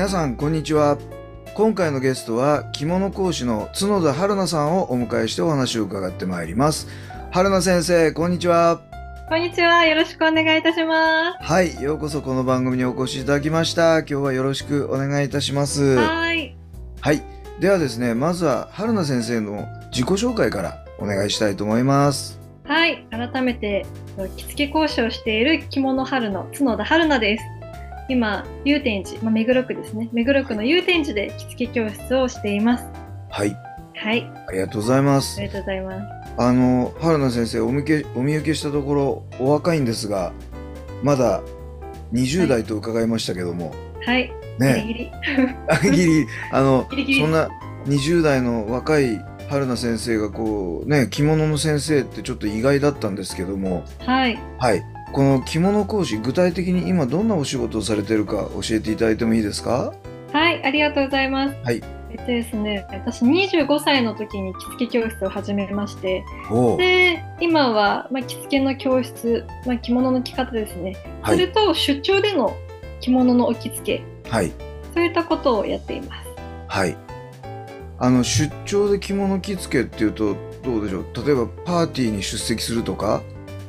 皆さんこんにちは今回のゲストは着物講師の角田春菜さんをお迎えしてお話を伺ってまいります春菜先生こんにちはこんにちは。よろしくお願いいたしまはいようこそこの番組にお越しいただきました今日はよろしくお願いいたしますす。はい。はいではですねまずは春菜先生の自己紹介からお願いしたいと思いますはい。改めて、着付け講師をしている着物春の角田春菜です。今、祐天寺、まあ、目黒区ですね。目黒区の祐天寺で着付け教室をしています。はいはい。ありがとうございますありがとうございます。あの春菜先生お見けお見受けしたところお若いんですがまだ20代と伺いましたけども、はい。ね ギリギリ。あギリあのギリギリそんな20代の若い春菜先生がこうね着物の先生ってちょっと意外だったんですけどもはい。はいこの着物講師具体的に今どんなお仕事をされてるか教えていただいてもいいですか？はい。ありがとうございます。はい。えっとですね、私25歳の時に着付け教室を始めまして、で、今は、まあ、着付けの教室、まあ、着物の着方ですね。はいそれと出張での着物のお着付け、はいそういったことをやっています。はいあの出張で着物着付けっていうとどうでしょう？例えばパーティーに出席するとか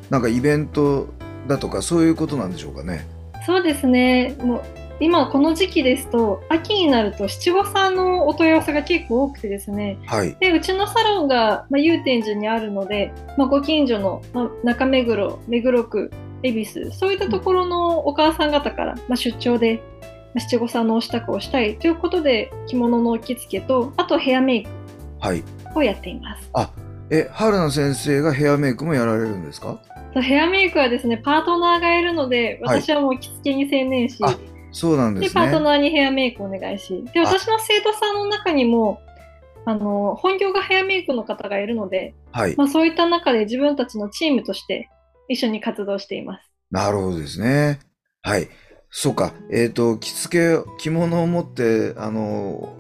なんかイベントだとかそういうことなんでしょうかねそうですね。もう今この時期ですと秋になると七五三のお問い合わせが結構多くてですね。はいでうちのサロンが、まあ、祐天寺にあるので、まあ、ご近所の、まあ、中目黒目黒区恵比寿そういったところのお母さん方から、まあ、出張で、まあ七五三のお支度をしたいということで着物の着付けとあとヘアメイクはいをやっています。え春菜先生がヘアメイクもやられるんですか？ヘアメイクはですねパートナーがいるのではい。私はもう着付けに専念し、あそうなんでですパートねナーにヘアメイクをお願いしであ。私の生徒さんの中にもあの本業がヘアメイクの方がいるので、はい。まあ、そういった中で自分たちのチームとして一緒に活動しています。なるほどですね。はい。そうか。えっ、と着付け着物を持ってあの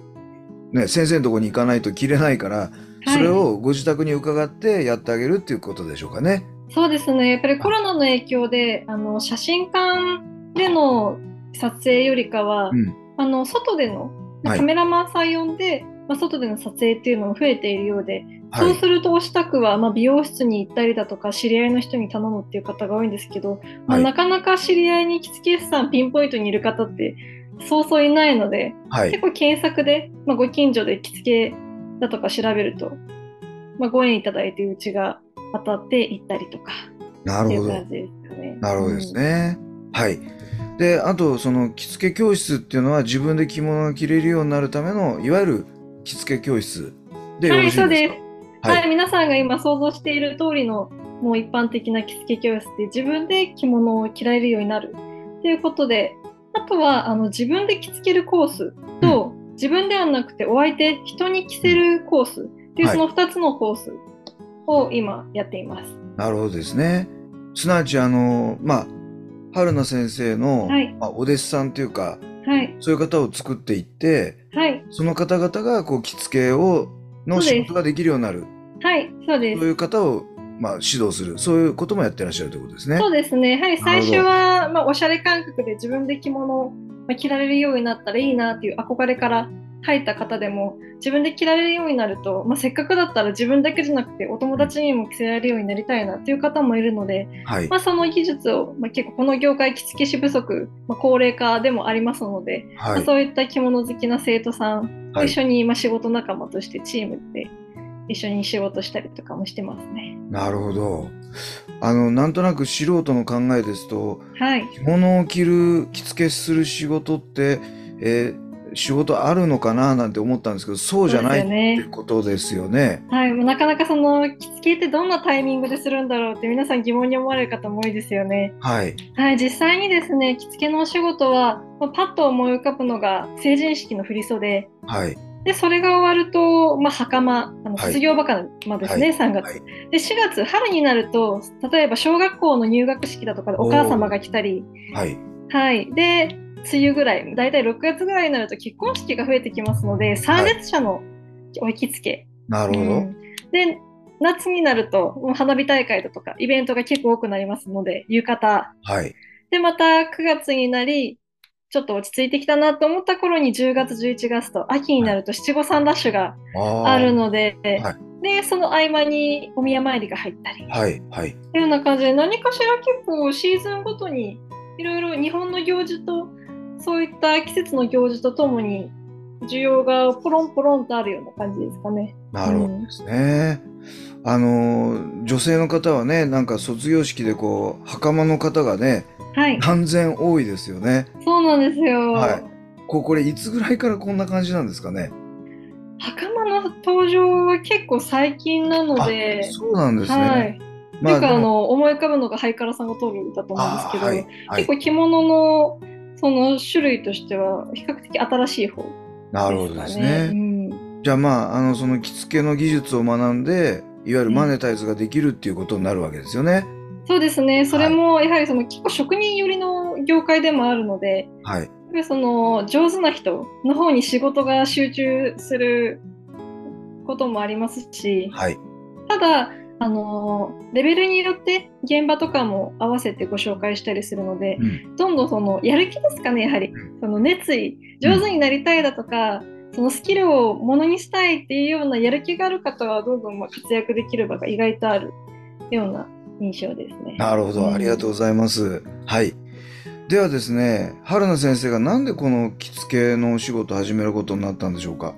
ね先生のところに行かないと着れないからそれをご自宅に伺ってやってあげるっていうことでしょうかね。そうですねやっぱりコロナの影響であの写真館での撮影よりかは、うんあの外でのはいカメラマンさん呼んで、まあ、外での撮影っていうのも増えているようで、はい。そうするとお支度は、まあ、美容室に行ったりだとか知り合いの人に頼むっていう方が多いんですけど、まあはいなかなか知り合いに着付け師さんピンポイントにいる方ってそうそういないのではい結。構検索で、まあ、ご近所で着付けだとか調べると、まあ、ご縁いただいてうちが当たって行ったりとかっていなるほど。なるほどですね。はい。で、あと、その着付け教室っていうのは自分で着物が着れるようになるための、いわゆる着付け教室でよろしいですか、はい、そうです。ははいい、皆さんが今想像している通りのもう一般的な着付け教室で自分で着物を着られるようになるということで、あとはあの自分で着付けるコースと、自分ではなくてお相手、人に着せるコースっていうはいその2つのコースを今やっています。なるほどですね。すなわち、あの、まあ、春菜先生の、はいまあ、お弟子さんというか、はい、そういう方を作っていって、はい、その方々がこう着付けをの仕事ができるようになる、はい、そうです。そういう方を、まあ、指導する、そういうこともやってらっしゃるということですね。そうですね。はい、最初は、まあ、おしゃれ感覚で自分で着物をまあ着られるようになったらいいなっていう憧れから入った方でも、自分で着られるようになると、まあ、せっかくだったら自分だけじゃなくてお友達にも着せられるようになりたいなっていう方もいるので、はい。まあ、その技術を、まあ、結構この業界着付け師不足、まあ、高齢化でもありますので、まはい。あそういった着物好きな生徒さんとはい一緒に、まあ、仕事仲間としてチームで一緒に仕事したりとかもしてますね。なるほど。あの、なんとなく素人の考えですと、はい。着物を着る、着付けする仕事って、えー仕事あるのかななんて思ったんですけど、そうじゃないってことですよね。はい、もうなかなかその着付けってどんなタイミングでするんだろうって皆さん疑問に思われる方も多いですよね。はい。はい、実際にですね、着付けのお仕事は、まあパッと思い浮かぶのが成人式の振り袖。はい。で、それが終わると、まあ、袴、あのはい卒業バカまですね、はい3月。はいで、4月、春になると、例えば小学校の入学式だとかでお母様が来たり、はい。はい。で、梅雨ぐらい、だいたい6月ぐらいになると結婚式が増えてきますので、参列者のお着付け。なるほど。うんで、夏になると、もう花火大会だとか、イベントが結構多くなりますので、浴衣。はい。で、また9月になり、ちょっと落ち着いてきたなと思った頃に10月、11月と秋になると七五三ラッシュがあるので、はで、その合間にお宮参りが入ったり、はい。はい。というような感じで何かしら結構シーズンごとにいろいろ日本の行事とそういった季節の行事とともに需要がポロンポロンとあるような感じですかね。なるほどですね。あの、女性の方はね、なんか卒業式でこう、袴の方がね、はい、断然多いですよね。そうなんですよ。はいこうこれいつぐらいからこんな感じなんですかね？袴の登場は結構最近なので、そうなんですね。はい。までもっていうかあの思い浮かぶのがハイカラさんが通る歌と思うんですけど、はいはい結構着物のその種類としては比較的新しい方なるほどですね。うん、じゃあまあ、あの、その着付けの技術を学んで、いわゆるマネタイズができるっていうことになるわけですよね。そうですね。それもやはりその結構職人寄りの業界でもあるので、はい。やっぱりその上手な人の方に仕事が集中することもありますし、はい。ただ、あのレベルによって現場とかも合わせてご紹介したりするので、うんどんどんそのやる気ですかね、やはり。その熱意、上手になりたいだとか、そのスキルをものにしたいっていうようなやる気がある方はどんどんまあ活躍できる場が意外とあるような印象ですね。なるほど。うんありがとうございます。はい。ではですね、春菜先生がなんでこの着付けのお仕事を始めることになったんでしょうか？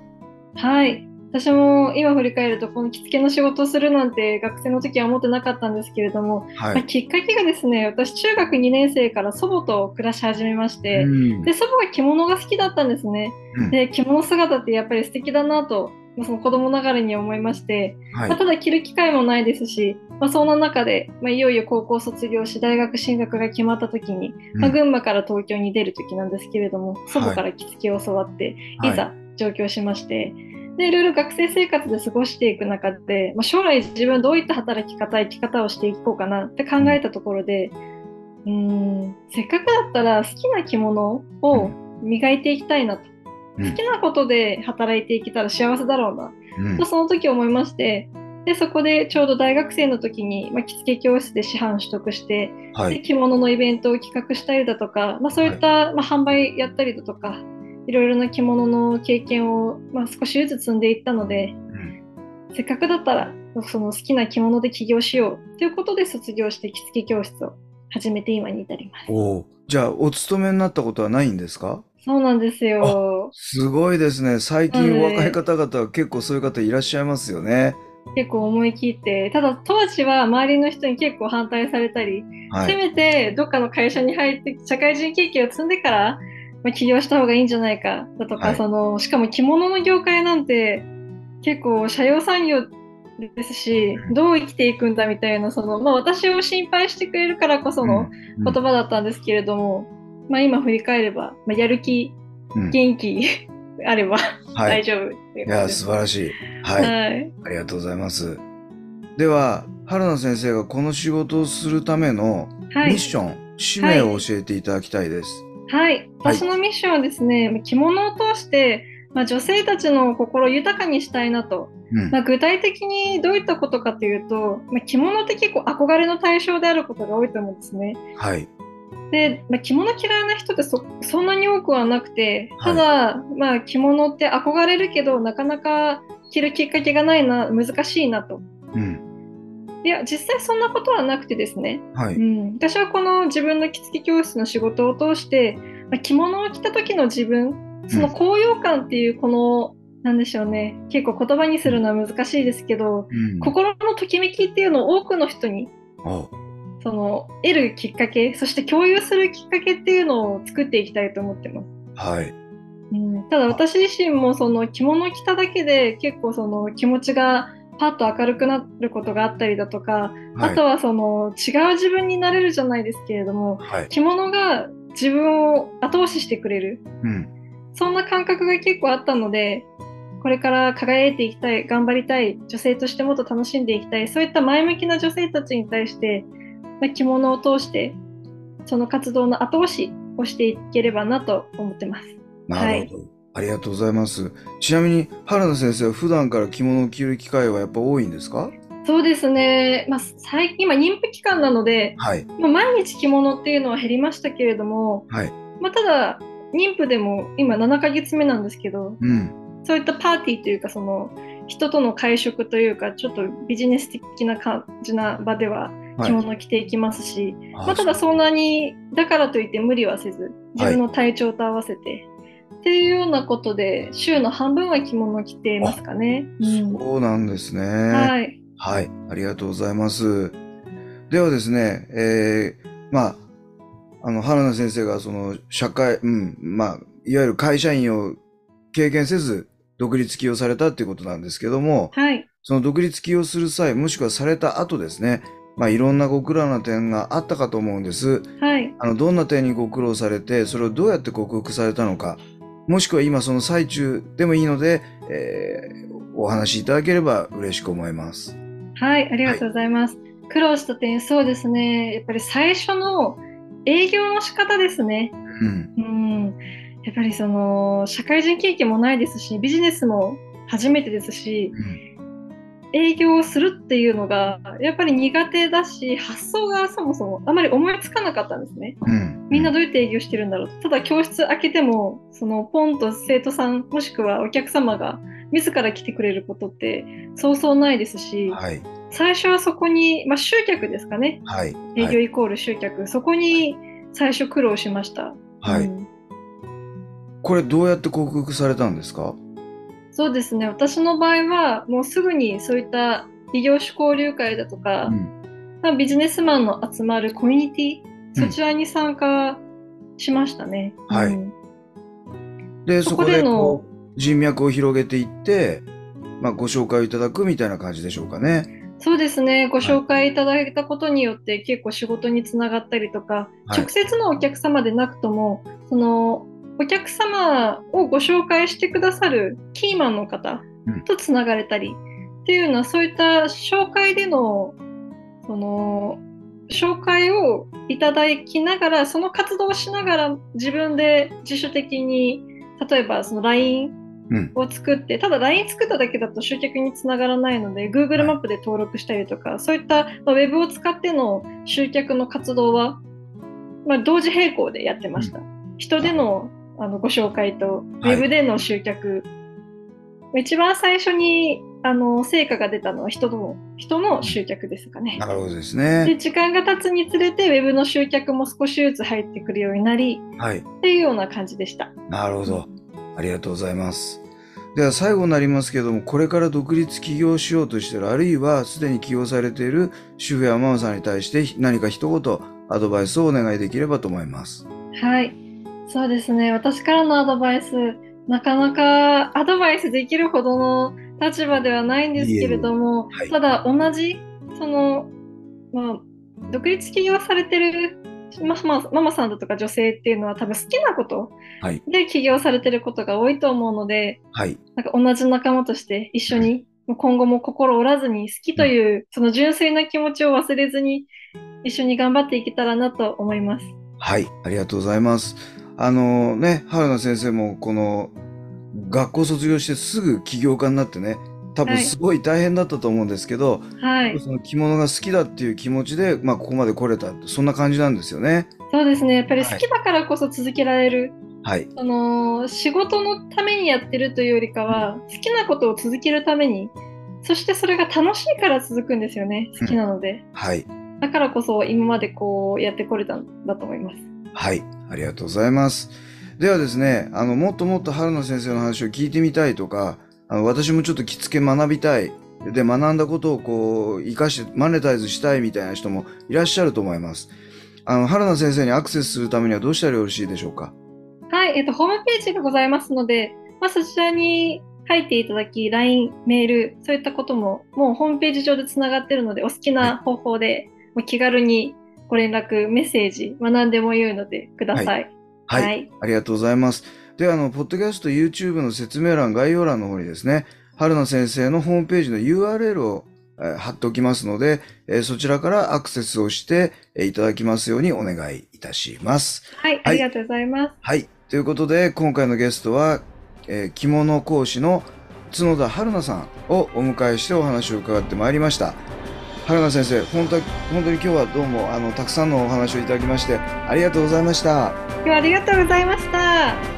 はい。私も今振り返ると、この着付けの仕事をするなんて学生の時は思ってなかったんですけれども、まあはい。きっかけがですね、私中学2年生から祖母と暮らし始めまして、うん。で祖母が着物が好きだったんですね。うん。で着物姿ってやっぱり素敵だなと、まあその子供ながらに思いまして、はい。まあただ着る機会もないですし、まあ、そんな中で、まあ、いよいよ高校卒業し大学進学が決まった時に、まあ、うん群馬から東京に出る時なんですけれども、祖母から着付けを教わって、い、ざ上京しまして、でいろいろ学生生活で過ごしていく中で、まあ、将来自分どういった働き方生き方をしていこうかなって考えたところでうーんせっかくだったら好きな着物を磨いていきたいなと、うん。好きなことで働いていけたら幸せだろうな。うん。とその時思いましてでそこでちょうど大学生の時に、まあ、着付け教室で師範取得して、はい。で着物のイベントを企画したりだとか、まあ、そういった、まあ、販売やったりだとかいろいろな着物の経験を、まあ、少しずつ積んでいったのでうんせっかくだったらその好きな着物で起業しようということで卒業して着付け教室を始めて今に至ります。おお。じゃあ、お勤めになったことはないんですか？そうなんですよ。すごいですね。最近はい若い方々は結構そういう方いらっしゃいますよね。結構思い切ってただ当時は周りの人に結構反対されたり、せはい。めてどっかの会社に入って社会人経験を積んでから、まあ、起業した方がいいんじゃないかだとか、はいそのしかも着物の業界なんて結構社用産業ですしうんどう生きていくんだみたいなその、まあ、私を心配してくれるからこそのうん言葉だったんですけれども、まあ、今振り返れば、まあ、やる気うん元気 あればはい。大丈夫いういや。素晴らしい。はい。はいありがとうございます。では、春菜先生がこの仕事をするためのはいミッション、使命を教えていただきたいです。はい、私のミッションはですね、着物を通して、まあ、女性たちの心を豊かにしたいなと、うんまあ、具体的にどういったことかというと、まあ、着物って結構憧れの対象であることが多いと思うんですね。はい。で、まあ、着物嫌いな人ってそそんなに多くはなくてただ、まあ、着物って憧れるけどなかなか着るきっかけがないな難しいなと。うん。いや実際そんなことはなくてですね、はい。うん、私はこの自分の着付け教室の仕事を通して、まあ、着物を着た時の自分その高揚感っていうこの、なんでしょうね結構言葉にするのは難しいですけどうん。心のときめきっていうのを多くの人におその得るきっかけそして共有するきっかけっていうのを作っていきたいと思ってます。はい。うん、ただ私自身もその着物を着ただけで結構その気持ちがパッと明るくなることがあったりだとか、はいあとはその違う自分になれるじゃないですけれどもはい。着物が自分を後押ししてくれるうん。そんな感覚が結構あったのでこれから輝いていきたい頑張りたい女性としてもっと楽しんでいきたいそういった前向きな女性たちに対して、まあ着物を通してその活動の後押しをしていければなと思ってます。なるほど。ありがとうございます。ちなみに、原田先生は普段から着物を着る機会はやっぱ多いんですか？そうですね、まあ、最近今妊婦期間なので、はい。まあ、毎日着物っていうのは減りましたけれども、はい。まあ、ただ妊婦でも今7ヶ月目なんですけどうん。そういったパーティーというかその人との会食というかちょっとビジネス的な感じな場でははい着物を着ていきますし、あまあ、ただそんなにだからといって無理はせず自分の体調と合わせて、っていうようなことで週の半分は着物を着てますかね。うんそうなんですね。はい、はい、ありがとうございます。ではですね、えー、まあ、あの、原田先生がその社会、うん、まあ、いわゆる会社員を経験せず、独立起業されたっていうことなんですけども、はい、その独立起業する際、もしくはされた後ですね、まあ、いろんなご苦労な点があったかと思うんです。はい、あの、どんな点にご苦労されて、それをどうやって克服されたのか、もしくは今その最中でもいいので、えーお話しいただければ嬉しく思います。はい、ありがとうございます。苦労した点、そうですね。やっぱり最初の営業の仕方ですね。うん。うん、やっぱりその社会人経験もないですし、ビジネスも初めてですし、うん営業をするっていうのがやっぱり苦手だし、発想がそもそもあまり思いつかなかったんですね。うん。みんなどうやって営業してるんだろうただ教室開けてもそのポンと生徒さんもしくはお客様が自ら来てくれることってそうそうないですし、はい。最初はそこに、まあ、集客ですかね。はい。営業イコール集客、そこに最初苦労しました、はい。うん。これどうやって克服されたんですか？そうですね。私の場合はもうすぐにそういった異業種交流会だとか、うん。まあ、ビジネスマンの集まるコミュニティうん。そちらに参加しましたね、はい。うん。で、そこでの人脈を広げていって、まあ、ご紹介をいただくみたいな感じでしょうかね。そうですね、ご紹介いただいたことによって結構仕事につながったりとか、はい直接のお客様でなくとも、そのお客様をご紹介してくださるキーマンの方うんとつながれたり、っていうのはそういった紹介でのその紹介をいただきながら、その活動をしながら自分で自主的に例えばその LINE うん。を作って、ただ LINE 作っただけだと集客につながらないので、Google マップで登録したりとか、そういったまあウェブを使っての集客の活動は、まあ、同時並行でやってました。人でのあのご紹介と、ウはいェブでの集客。一番最初にあの成果が出たのは人の人の集客ですかね。なるほどですでね。時間が経つにつれて、ウェブの集客も少しずつ入ってくるようになり、はい。っていうような感じでした。なるほど。ありがとうございます。では最後になりますけども、これから独立起業しようとしている、あるいはすでに起業されている主婦やママさんに対して何か一言アドバイスをお願いできればと思います。はい、そうですね。私からのアドバイス、なかなかアドバイスできるほどの立場ではないんですけれども、はいただ同じ、その、まあ、独立起業されてるママママさんだとか女性っていうのは多分好きなことはい。で起業されてることが多いと思うので、はい。なんか同じ仲間として一緒に今後も心折らずに好きというその純粋な気持ちを忘れずに一緒に頑張っていけたらなと思います。はい。ありがとうございます。あのね、原田先生もこの学校卒業してすぐ起業家になってね、多分はいすごい大変だったと思うんですけど、はい。その着物が好きだっていう気持ちで、まあここまで来れたそんな感じなんですよね。そうですね。やっぱり好きだからこそ続けられる。はい。その仕事のためにやってるというよりかは、好きなことを続けるために、そしてそれが楽しいから続くんですよね。好きなので。はい。だからこそ今までこうやってこれたんだと思います。はい。ありがとうございます。ではですね、あの、もっともっと春野先生の話を聞いてみたいとか、あの、私もちょっと着付け学びたい。で、学んだことをこう、活かしてマネタイズしたいみたいな人もいらっしゃると思います。あの、春野先生にアクセスするためにはどうしたらよろしいでしょうか？はい。はい、えっと、ホームページがございますので、まあ、そちらに書いていただき、LINE、メール、そういったことも、もうホームページ上でつながっているので、お好きな方法で、気軽にご連絡、メッセージ、まあ、何でも言うのでください。はい、はいありがとうございます。で、あの、ポッドキャスト、YouTube の説明欄、概要欄の方にですね、春菜先生のホームページの URL を、えー貼っておきますので、えーそちらからアクセスをして、えーいただきますようにお願いいたします。はい、ありがとうございます。はい。ということで、今回のゲストは、えー着物講師の角田春菜さんをお迎えしてお話を伺ってまいりました。春菜先生、本当本当に今日はどうも、あの、たくさんのお話をいただきまして、ありがとうございました。今日はありがとうございました。